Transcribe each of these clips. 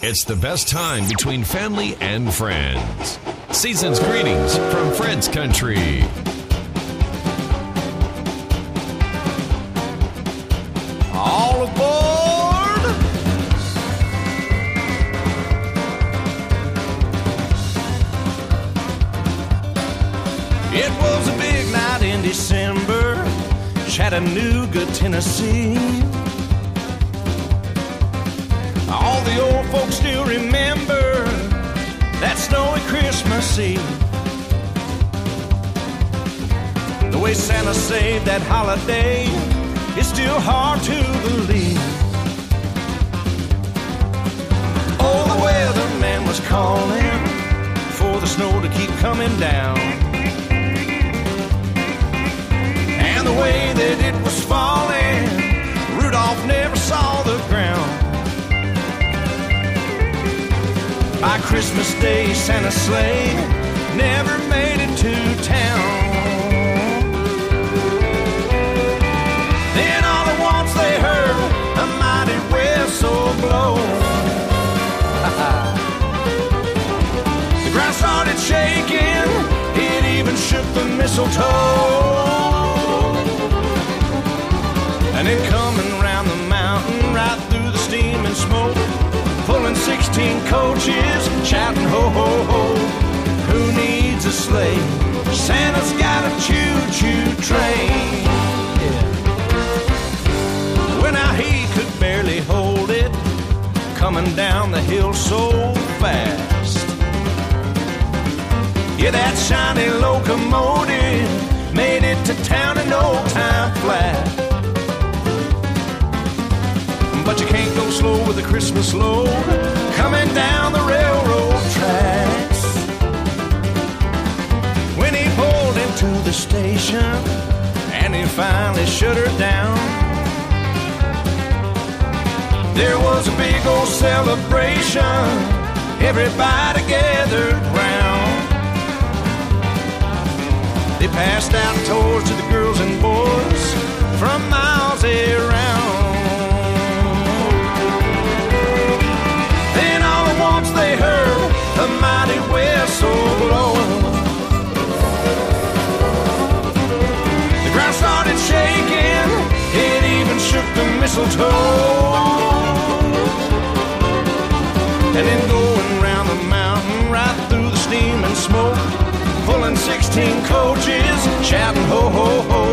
It's the best time between family and friends. Season's greetings from Fred's Country. All aboard! It was a big night in December, Chattanooga, Tennessee. Eve. The way Santa saved that holiday is still hard to believe. Oh, the weatherman was calling for the snow to keep coming down. And the way that it was falling, Rudolph never saw the ground. By Christmas Day, Santa's sleigh never made it to town. Then all at once they heard a mighty whistle blow. the ground started shaking, it even shook the mistletoe. And then coming round the mountain, right through the steam and smoke, pulling 16 coaches, shouting ho ho ho. Needs a sleigh? Santa's got a choo-choo train. When now he could barely hold it, coming down the hill so fast. Yeah, that shiny locomotive made it to town in no time flat. But you can't go slow with a Christmas load coming down the railroad tracks. The station and he finally shut her down, there was a big old celebration. Everybody gathered round. They passed out tours to the girls and boys from miles around. The mistletoe. And then going round the mountain, right through the steam and smoke, pulling 16 coaches, shouting ho ho ho.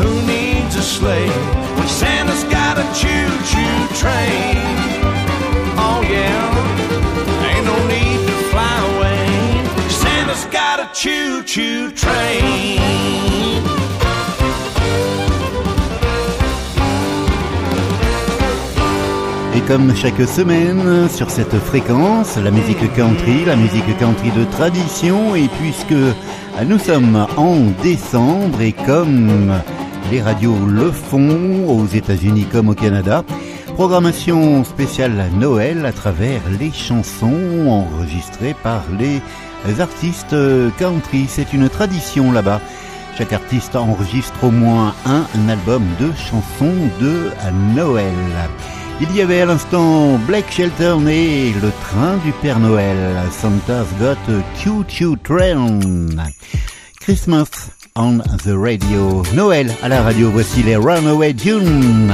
Who needs a sleigh when Santa's got a choo-choo train? Oh yeah, ain't no need to fly away. Santa's got a choo-choo train. Comme chaque semaine, sur cette fréquence, la musique country, la musique country de tradition, et puisque nous sommes en décembre, et comme les radios le font aux États-Unis comme au Canada, programmation spéciale Noël à travers les chansons enregistrées par les artistes country. C'est une tradition là-bas. Chaque artiste enregistre au moins un, album de chansons de Noël. Il y avait à l'instant Black Shelton et le train du Père Noël. Santa's got a choo-choo train. Christmas on the radio. Noël à la radio. Voici les Runaway June.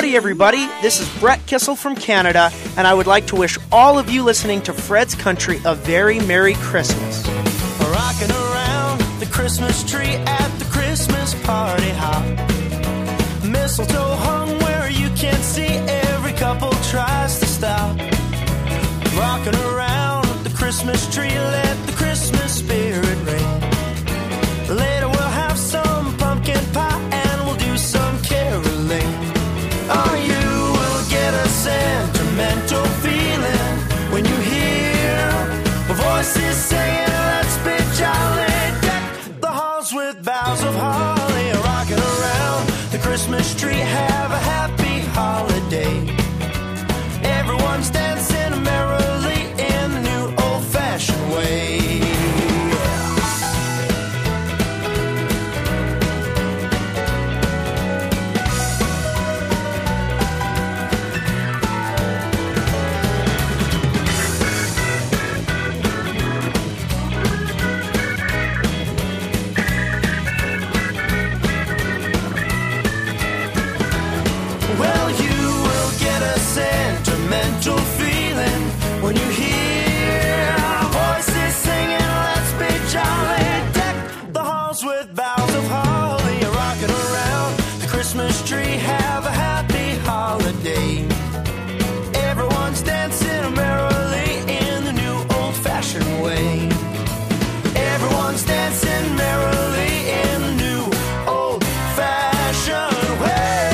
Howdy, everybody. This is Brett Kissel from Canada, and I would like to wish all of you listening to Fred's Country a very Merry Christmas. Rocking around the Christmas tree at the Christmas party hop. Mistletoe hung where you can't see, every couple tries to stop. Rocking around the Christmas tree, let the Christmas spirit. Christmas tree. Have a happy holiday. Everyone's dancing merrily in the new old fashioned way. Everyone's dancing merrily in the new old fashioned way.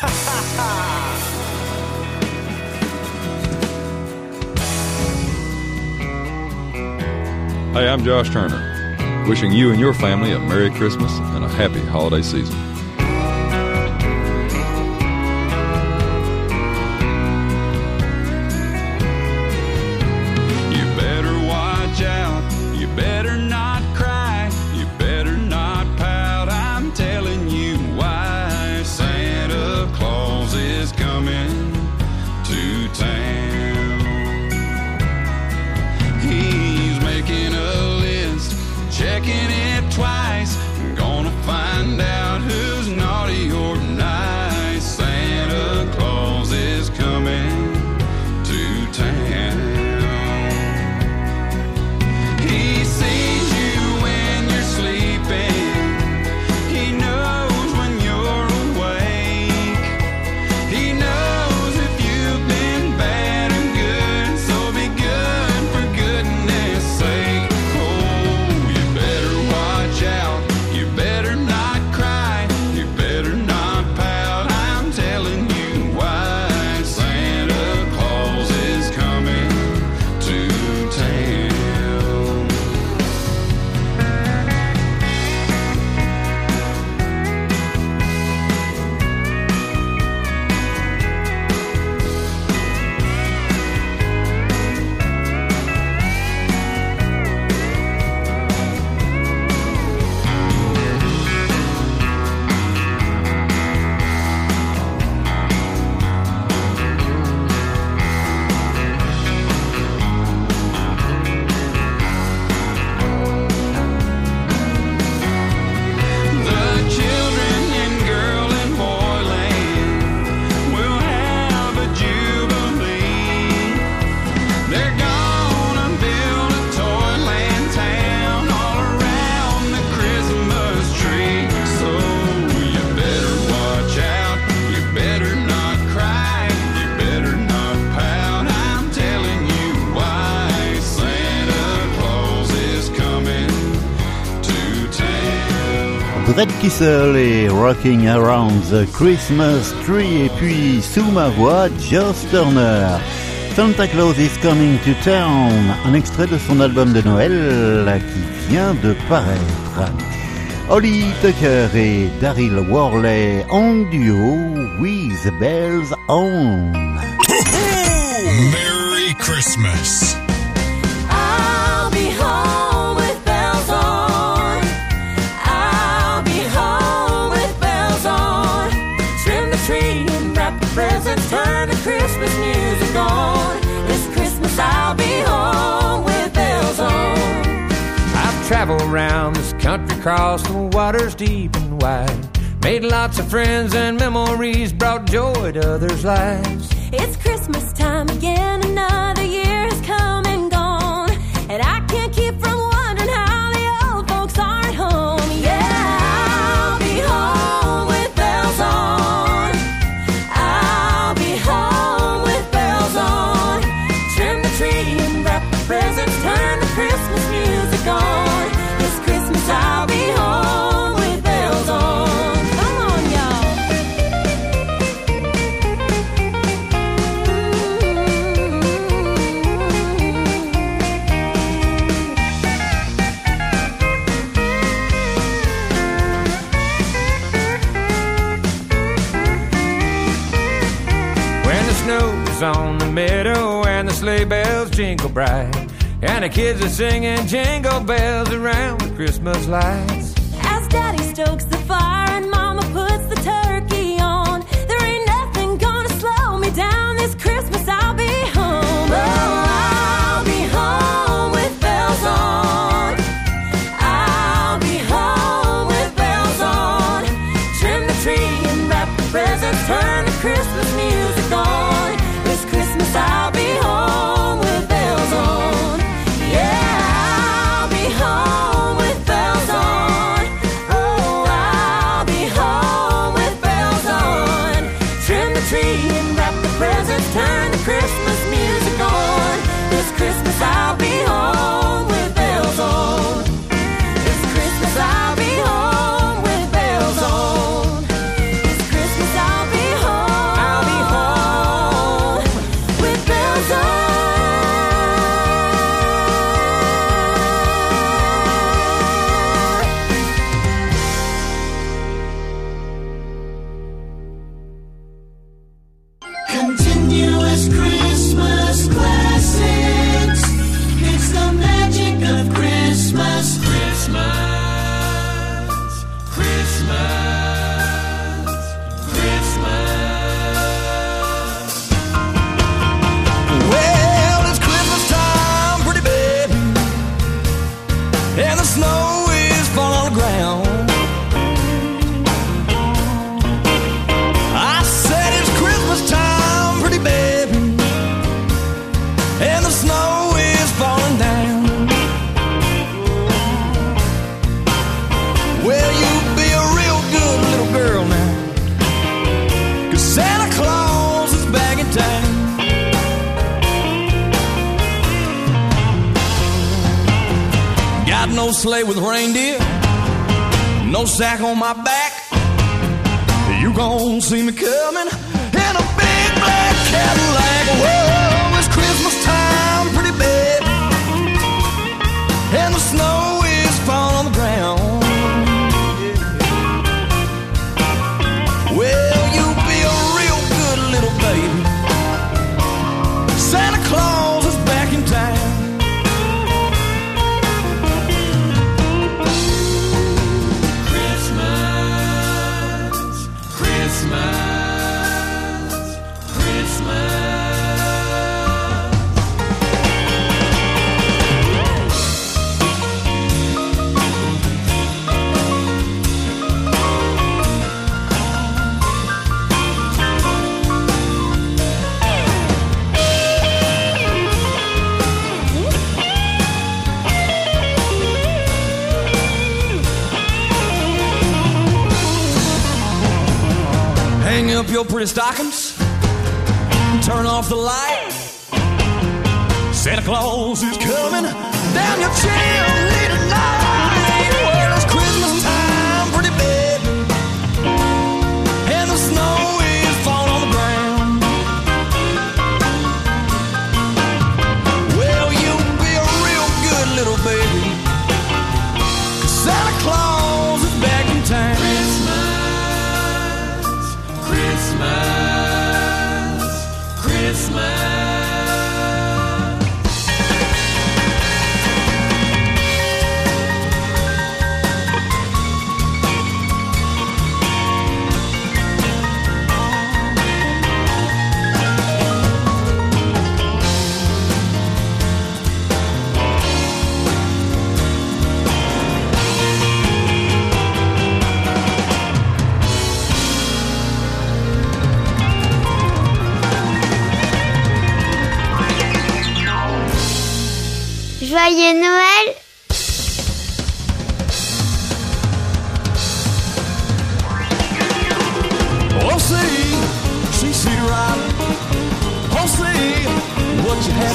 Ha ha ha! Hey, I'm Josh Turner wishing you and your family a Merry Christmas and a happy holiday season. Red Kissel et Rocking Around the Christmas Tree et puis sous ma voix Joss Turner. Santa Claus is Coming to Town, un extrait de son album de Noël qui vient de paraître. Holly Tucker et Daryl Worley en duo With Bells On. Merry Christmas. around this country, crossed the waters deep and wide. Made lots of friends and memories, brought joy to others' lives. It's Christmas time again, and now. jingle bright, and the kids are singing jingle bells around the Christmas lights. As Daddy stokes the fire and Mama puts the turkey on, there ain't nothing gonna slow me down this Christmas. I'll be home. Oh. up your pretty stockings, turn off the light. Santa Claus is coming down your chimney tonight. Noël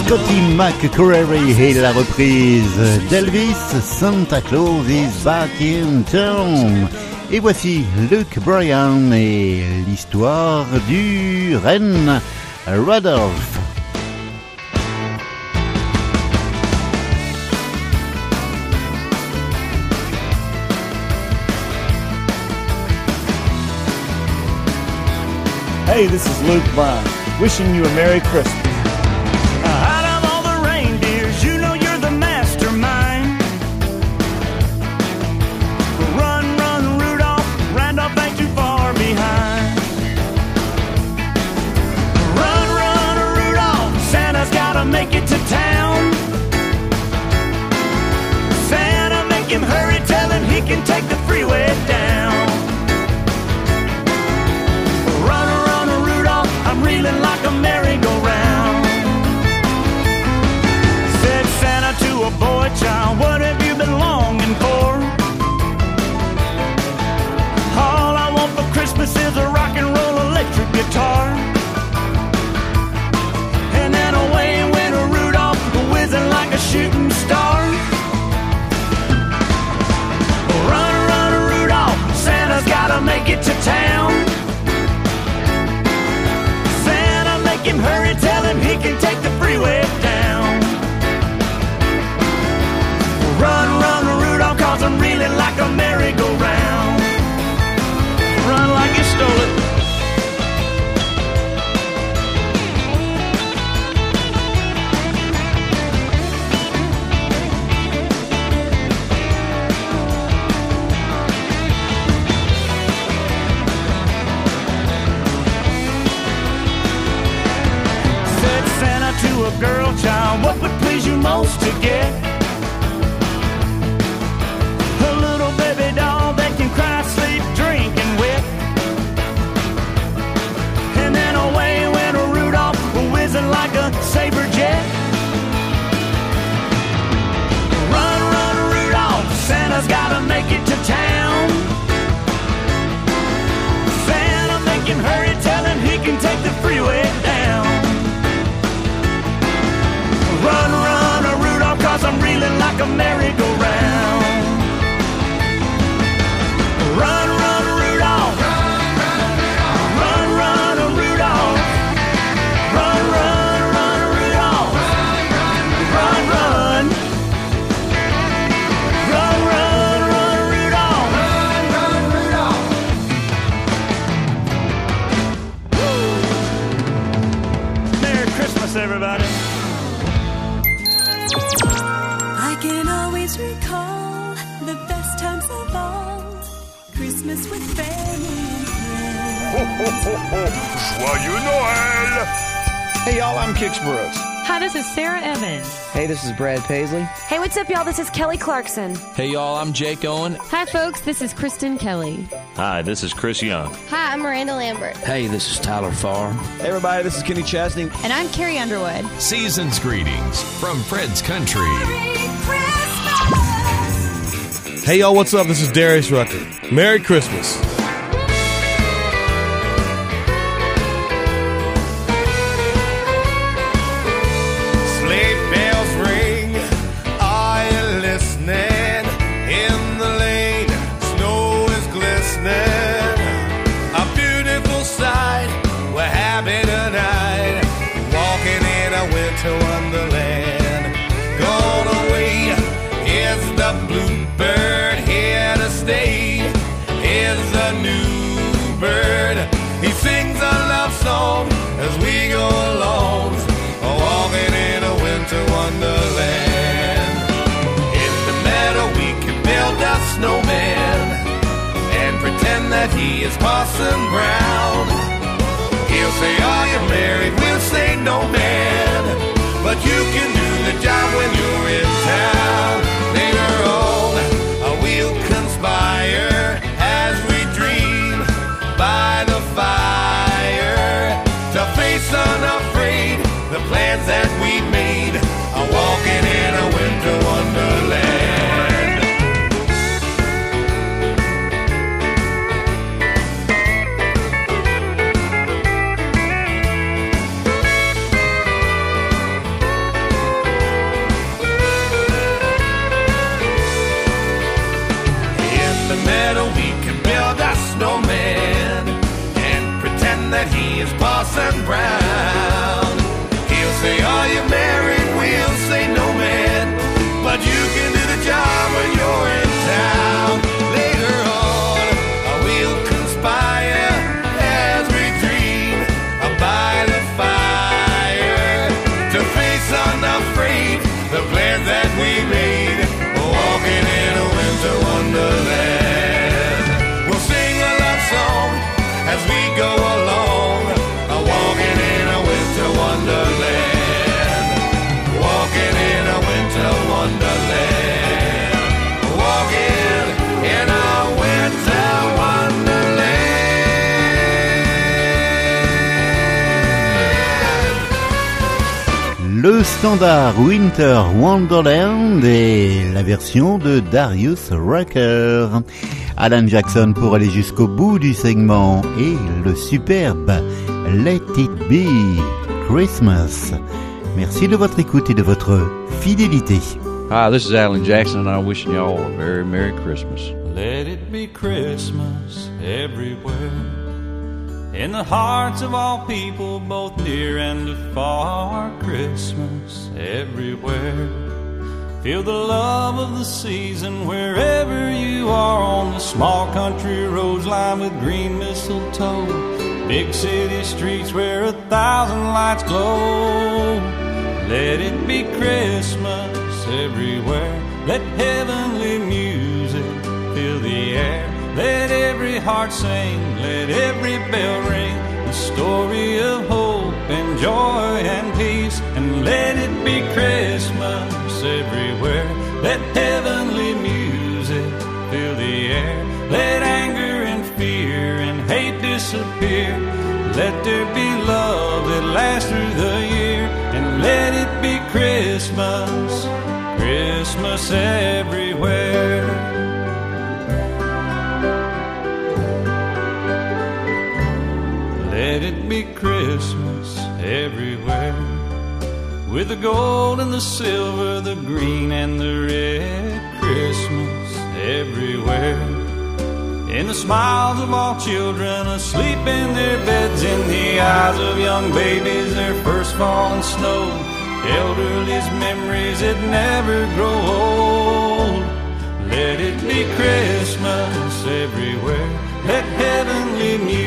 Scotty McCreery et la reprise d'Elvis Santa Claus is back in town. Et voici Luke Bryan et l'histoire du renne Rudolph. Hey, this is Luke Bryan, wishing you a Merry Christmas. A girl child, what would please you most to get? A merry-go-round. Joyeux Noël! Hey y'all, I'm Kix Brooks. Hi, this is Sara Evans. Hey, this is Brad Paisley. Hey, what's up, y'all? This is Kelly Clarkson. Hey y'all, I'm Jake Owen. Hi, folks. This is Kristen Kelly. Hi, this is Chris Young. Hi, I'm Miranda Lambert. Hey, this is Tyler Farr. Hey everybody, this is Kenny Chesney. And I'm Carrie Underwood. Season's greetings from Fred's Country. Hey y'all, what's up? This is Darius Rucker. Merry Christmas. Are you is Parson Brown. He'll say, Are you married? We'll say, No, man. But you can do the job when you're in town. Later on, we'll conspire as we dream by the fire to face unafraid the plans that Le standard Winter Wonderland et la version de Darius Rucker. Alan Jackson pour aller jusqu'au bout du segment et le superbe Let It Be Christmas. Merci de votre écoute et de votre fidélité. Hi, this is Alan Jackson, and I'm wishing you all a very Merry Christmas. Let it be Christmas everywhere. In the hearts of all people, both near and afar. Christmas everywhere. Feel the love of the season wherever you are on the small country roads lined with green mistletoe. Big city streets where a thousand lights glow. Let it be Christmas everywhere. Let heavenly music fill the air. Let every heart sing, let every bell ring. The story of hope and joy and peace. And let it be Christmas everywhere. Let heavenly music fill the air. Let anger and fear and hate disappear. Let there be love that lasts through the year. And let it be Christmas, Christmas everywhere. Be Christmas everywhere. With the gold and the silver, the green and the red. Christmas everywhere. In the smiles of all children asleep in their beds, in the eyes of young babies, their first falling snow. Elderly's memories that never grow old. Let it be Christmas everywhere. Let heavenly music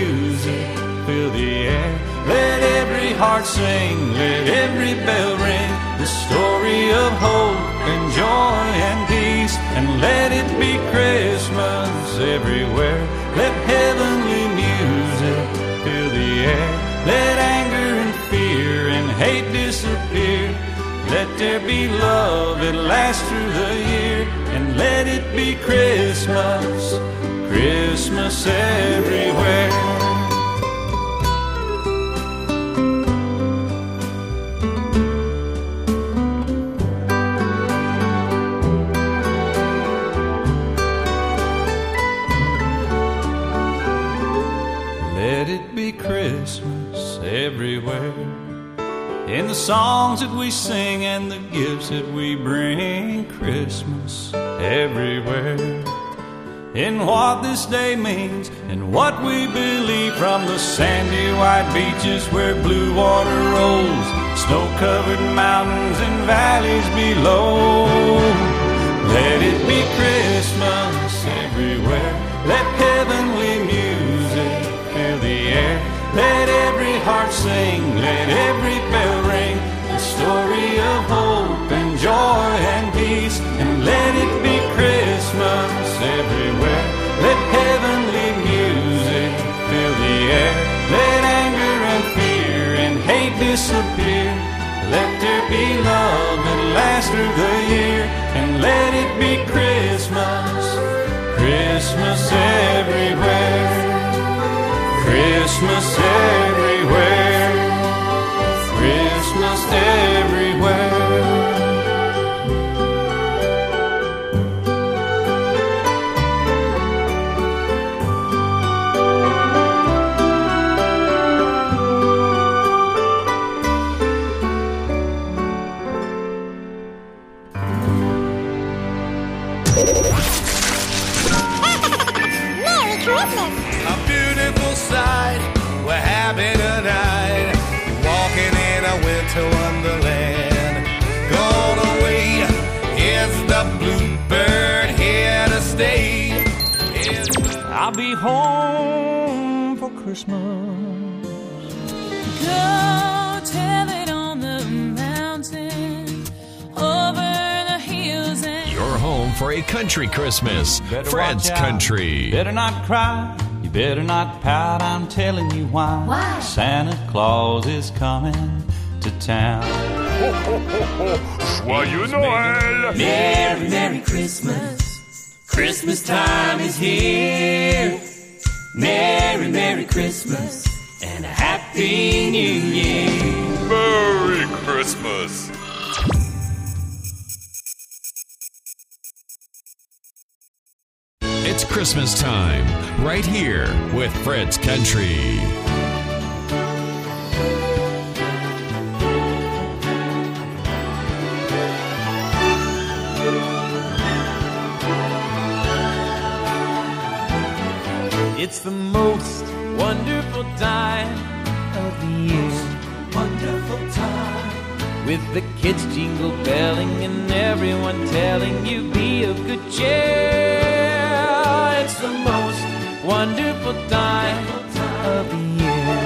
fill the air. Let every heart sing, let every bell ring. The story of hope and joy and peace. And let it be Christmas everywhere. Let heavenly music fill the air. Let anger and fear and hate disappear. Let there be love that lasts through the year. And let it be Christmas, Christmas everywhere. Songs that we sing and the gifts that we bring, Christmas everywhere. In what this day means and what we believe from the sandy white beaches where blue water rolls, snow covered mountains and valleys below. Let it be Christmas everywhere. Let heavenly music fill the air. Let every heart sing, let every bell ring. Story of hope and joy and peace. And let it be Christmas everywhere. Let heavenly music fill the air. Let anger and fear and hate disappear. Let there be love that lasts through the year. And let it be Christmas, Christmas everywhere. Christmas everywhere. For a country Christmas. Better Fred's watch out. Country. Better not cry. You better not pout. I'm telling you why. Why? Santa Claus is coming to town. Ho, ho, ho, Joyeux Noël! Merry, Merry Christmas. Christmas time is here. Merry, Merry Christmas. And a Happy New Year. Merry Christmas! It's Christmas time, right here with Fred's Country. It's the most wonderful time of the year. Wonderful time. With the kids jingle belling and everyone telling you be of good cheer. It's the most wonderful time of year.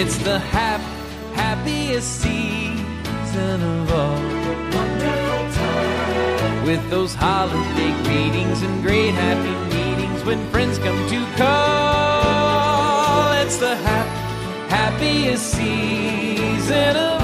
It's the hap- happiest season of all. With those holiday greetings and great happy meetings when friends come to call. It's the hap- happiest season of all.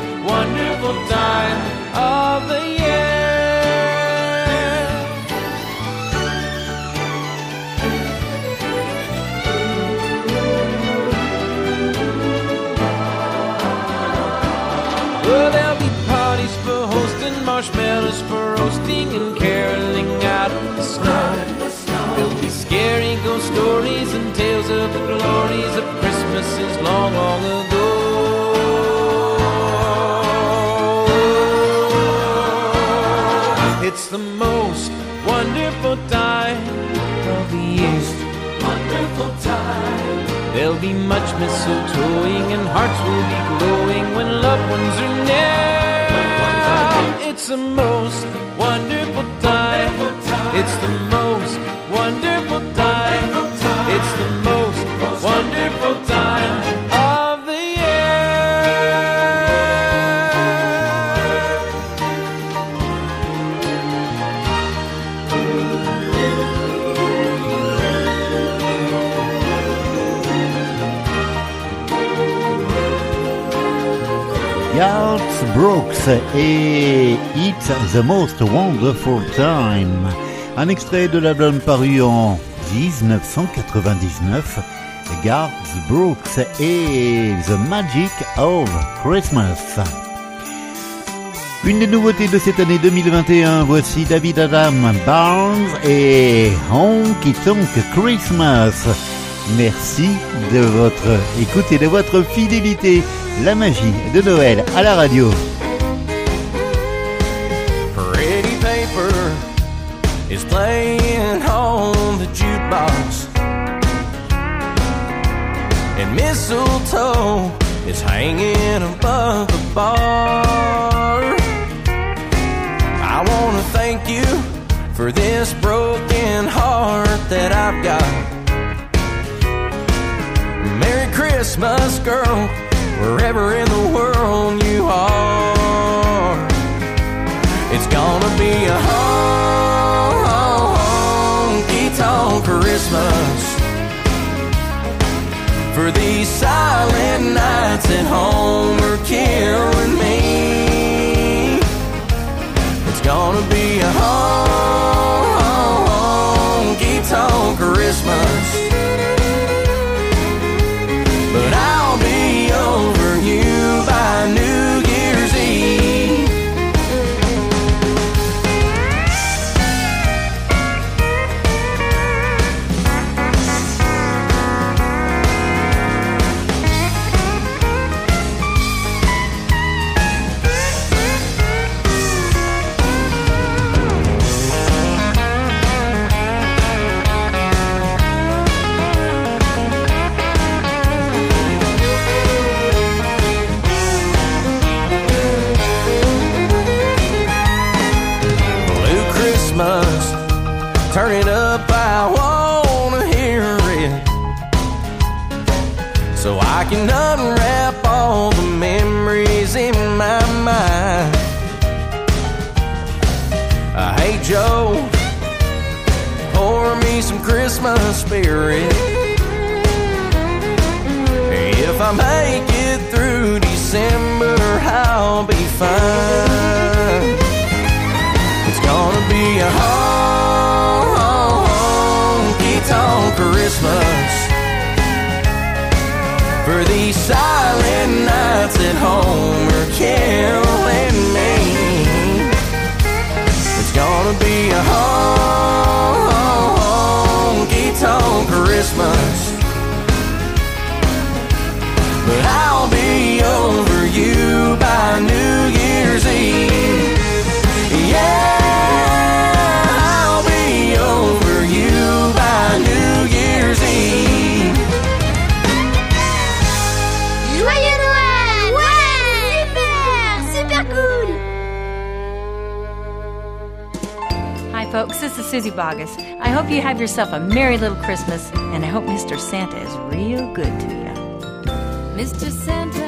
wonderful time of the year. Well, there'll be parties for hosting, marshmallows for be much mistletoeing and hearts will be glowing when loved ones are near. It's the most wonderful time. It's the most wonderful time. Brooks et It's the Most Wonderful Time. Un extrait de l'album paru en 1999. Garth Brooks et The Magic of Christmas. Une des nouveautés de cette année 2021, voici David Adam Barnes et Honky Tonk Christmas. Merci de votre écoute et de votre fidélité. La magie de Noël à la radio. Pretty paper is playing on the jukebox. And mistletoe is hanging above the bar. I want to thank you for this broken heart that I've got. Christmas, girl, wherever in the world you are. It's gonna be a honky Suzy Bogguss. I hope you have yourself a merry little Christmas, and I hope Mr. Santa is real good to you. Mr. Santa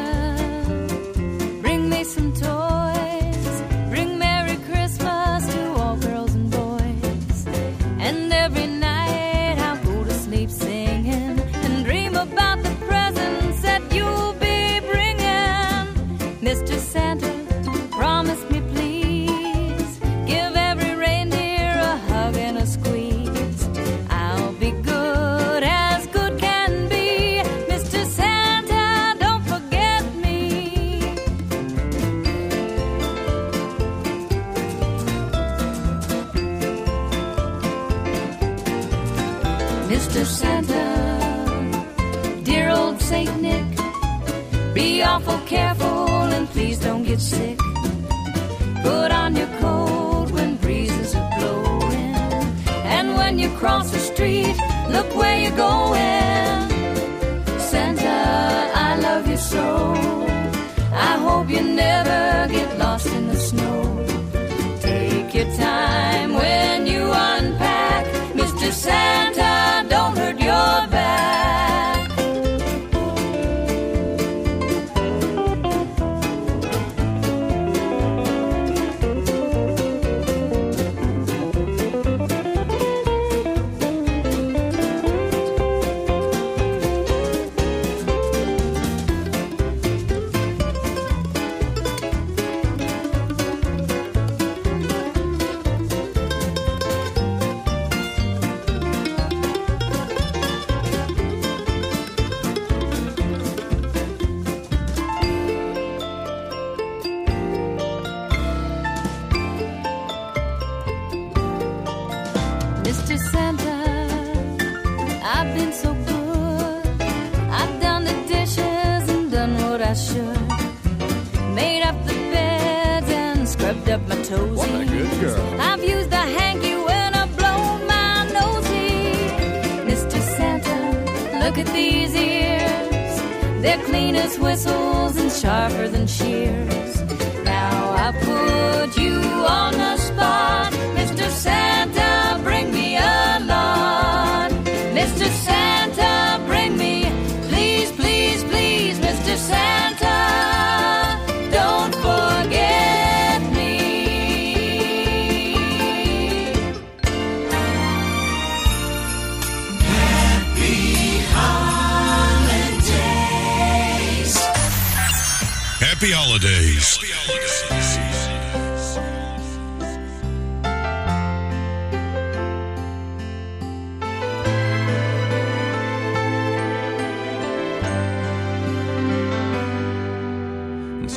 good time.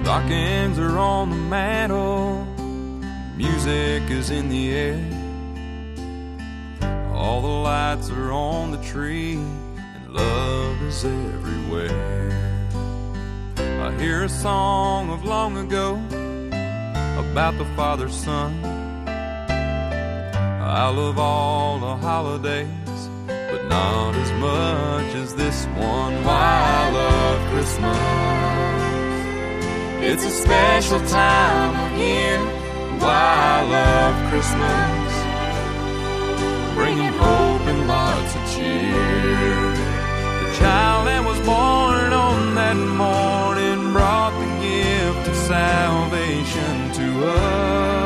Stockings are on the mantle, music is in the air. All the lights are on the tree, and love is everywhere. I hear a song of long ago about the father's son. I love all the holidays, but not as much as this one. Why I love Christmas. It's a special time of year. Why I love Christmas, bringing hope and lots of cheer. The child that was born on that morning brought the gift of salvation to us.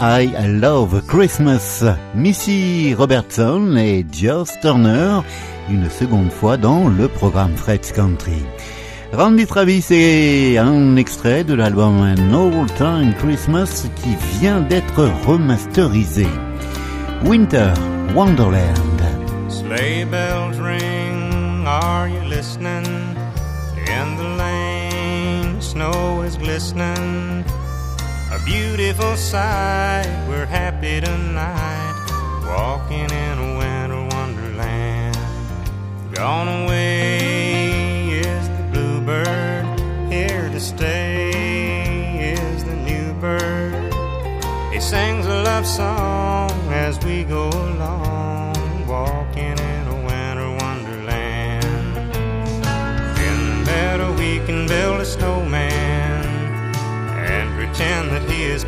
I Love Christmas. Missy Robertson et Joss Turner, une seconde fois dans le programme Fred's Country. Randy Travis est un extrait de l'album An Old Time Christmas qui vient d'être remasterisé. Winter Wonderland. Sleigh bells ring, are you listening? In the lane, snow is glistening. Beautiful sight, we're happy tonight, walking in a winter wonderland. Gone away is the bluebird, here to stay is the new bird. He sings a love song as we go along,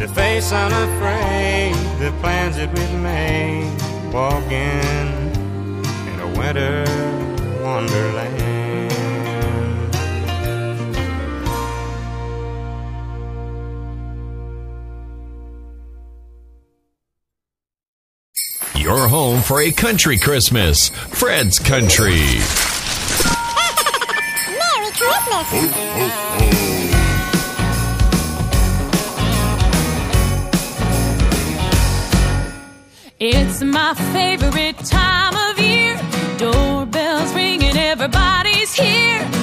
To face unafraid the plans that we've made, walking in a winter wonderland. Your home for a country Christmas. Fred's Country. Merry Christmas! It's my favorite time of year. Doorbells ringing, everybody's here.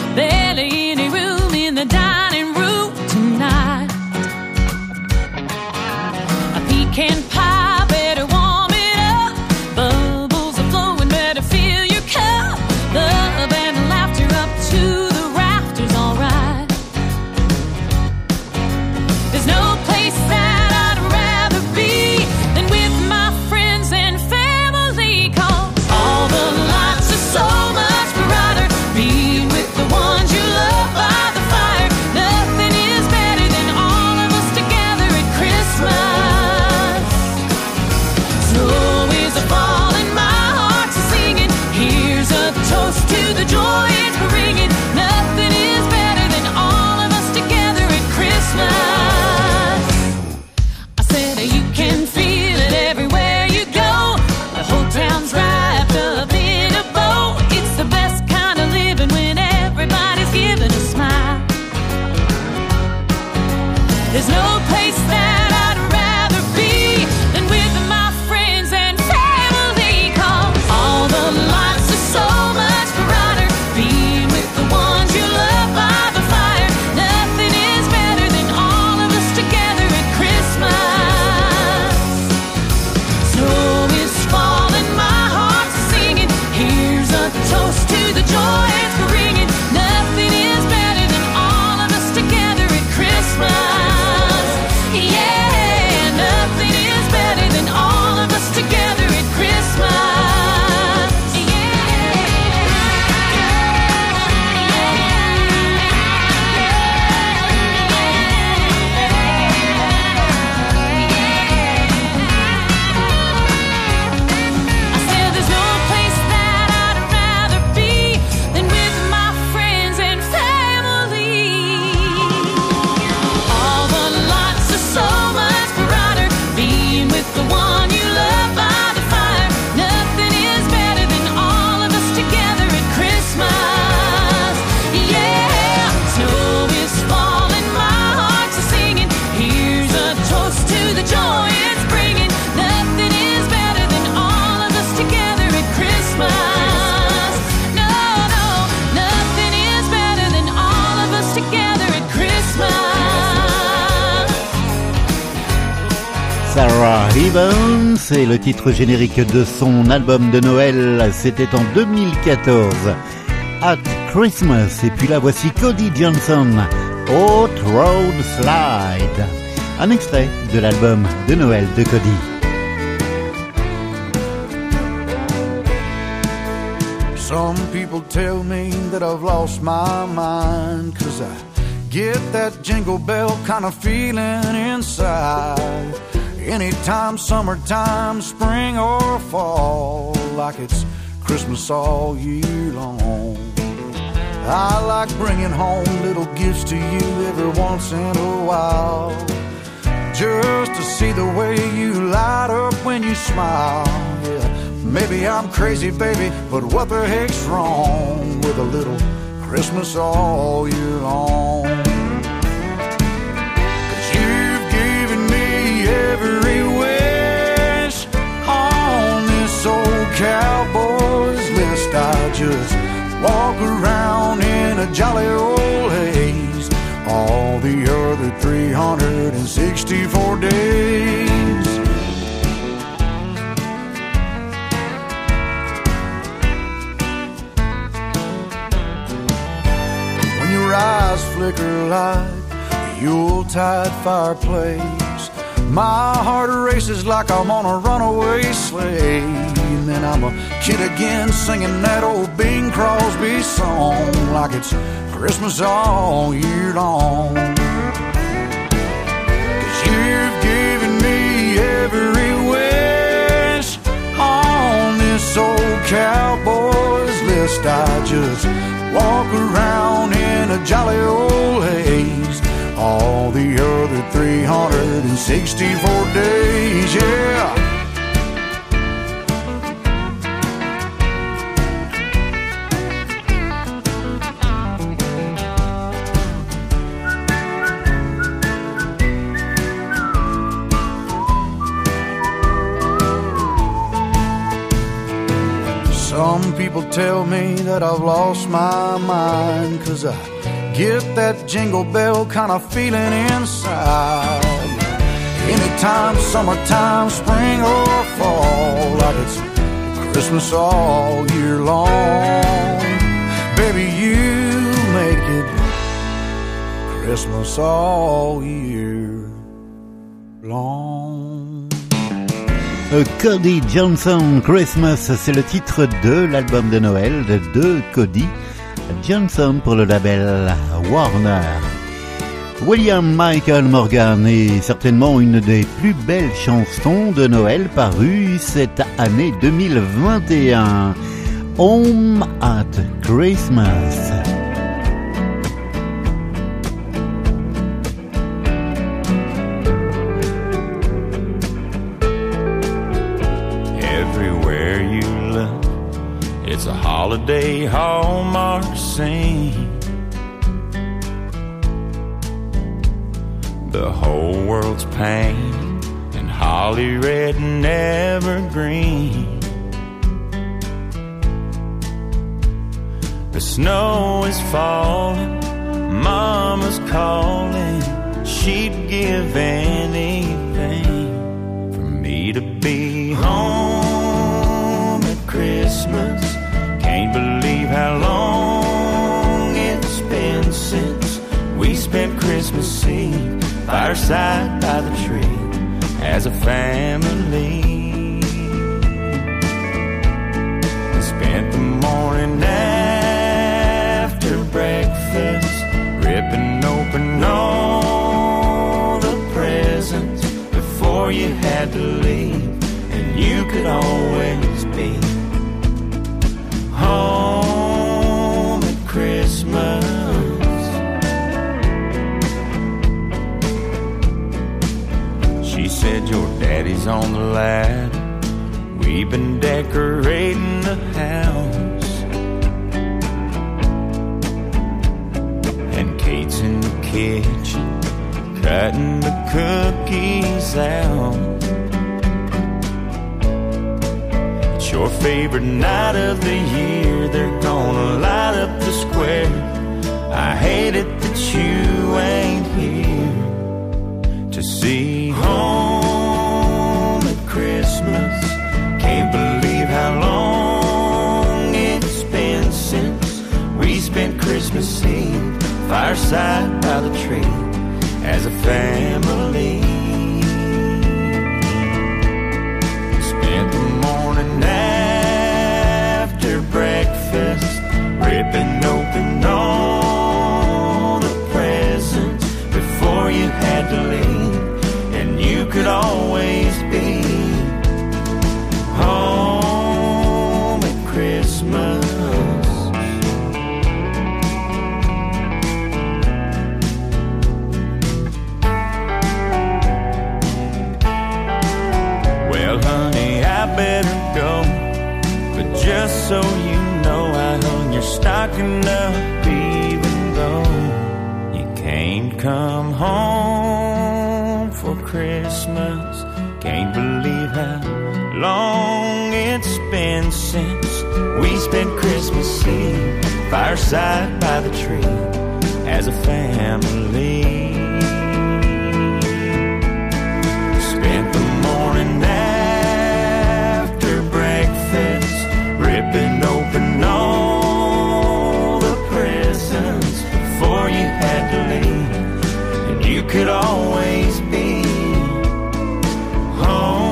Le titre générique de son album de Noël, c'était en 2014. At Christmas. Et puis là, voici Cody Johnson, Hot Road Slide. Un extrait de l'album de Noël de Cody. Some people tell me that I've lost my mind Cause I get that jingle bell kind of feeling inside Anytime, summertime, spring or fall Like it's Christmas all year long I like bringing home little gifts to you every once in a while Just to see the way you light up when you smile Yeah, maybe I'm crazy, baby, but what the heck's wrong with a little Christmas all year long? Cowboy's list. I just walk around in a jolly old haze all the other 364 days. when your eyes flicker like the Yuletide fireplace. My heart races like I'm on a runaway sleigh. And then I'm a kid again singing that old Bing Crosby song like it's Christmas all year long. Cause you've given me every wish on this old cowboy's list. I just walk around in a jolly old haze all the other 364 days, yeah. People tell me that I've lost my mind, cause I get that jingle bell kind of feeling inside. Anytime, summertime, spring or fall, like it's Christmas all year long. Baby, you make it Christmas all year long. Euh, Cody Johnson Christmas, c'est le titre de l'album de Noël de, de Cody Johnson pour le label Warner. William Michael Morgan est certainement une des plus belles chansons de Noël parues cette année 2021. Home at Christmas. Holiday hallmark scene. The whole world's paint and holly red and evergreen. The snow is falling, Mama's calling. She'd give anything for me to be home at Christmas. Christmas Eve fireside by the tree as a family. Spent the morning after breakfast ripping open all the presents before you had to leave, and you could always be home at Christmas. Said, Your daddy's on the ladder. We've been decorating the house. And Kate's in the kitchen, cutting the cookies out. It's your favorite night of the year. They're gonna light up the square. I hate it that you ain't here to see home Christmas Eve fireside by the tree as a family. Spent the morning after breakfast ripping open all the presents before you had to leave, and you could always better go. But just so you know, I hung your stocking up even though you can't come home for Christmas. Can't believe how long it's been since we spent Christmas Eve fireside by the tree as a family. Could always be home.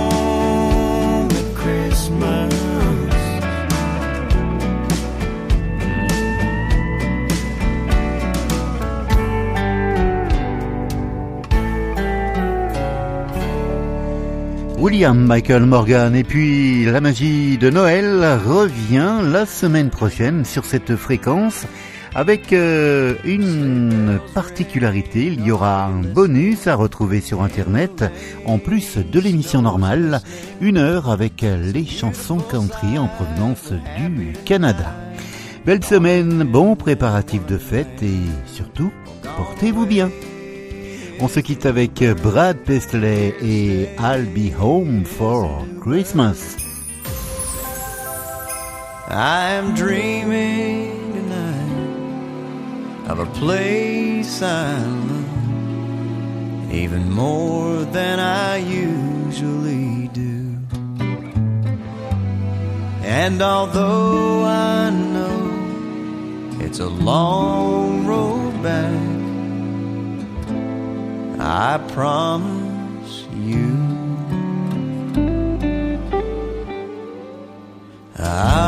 William Michael Morgan et puis la magie de Noël revient la semaine prochaine sur cette fréquence avec euh, une particularité, il y aura un bonus à retrouver sur internet en plus de l'émission normale, une heure avec les chansons country en provenance du Canada. Belle semaine, bon préparatif de fête et surtout, portez-vous bien. On se quitte avec Brad Paisley et I'll Be Home for Christmas. I'm dreaming of a place I love even more than I usually do. And although I know it's a long road back, I promise you I'll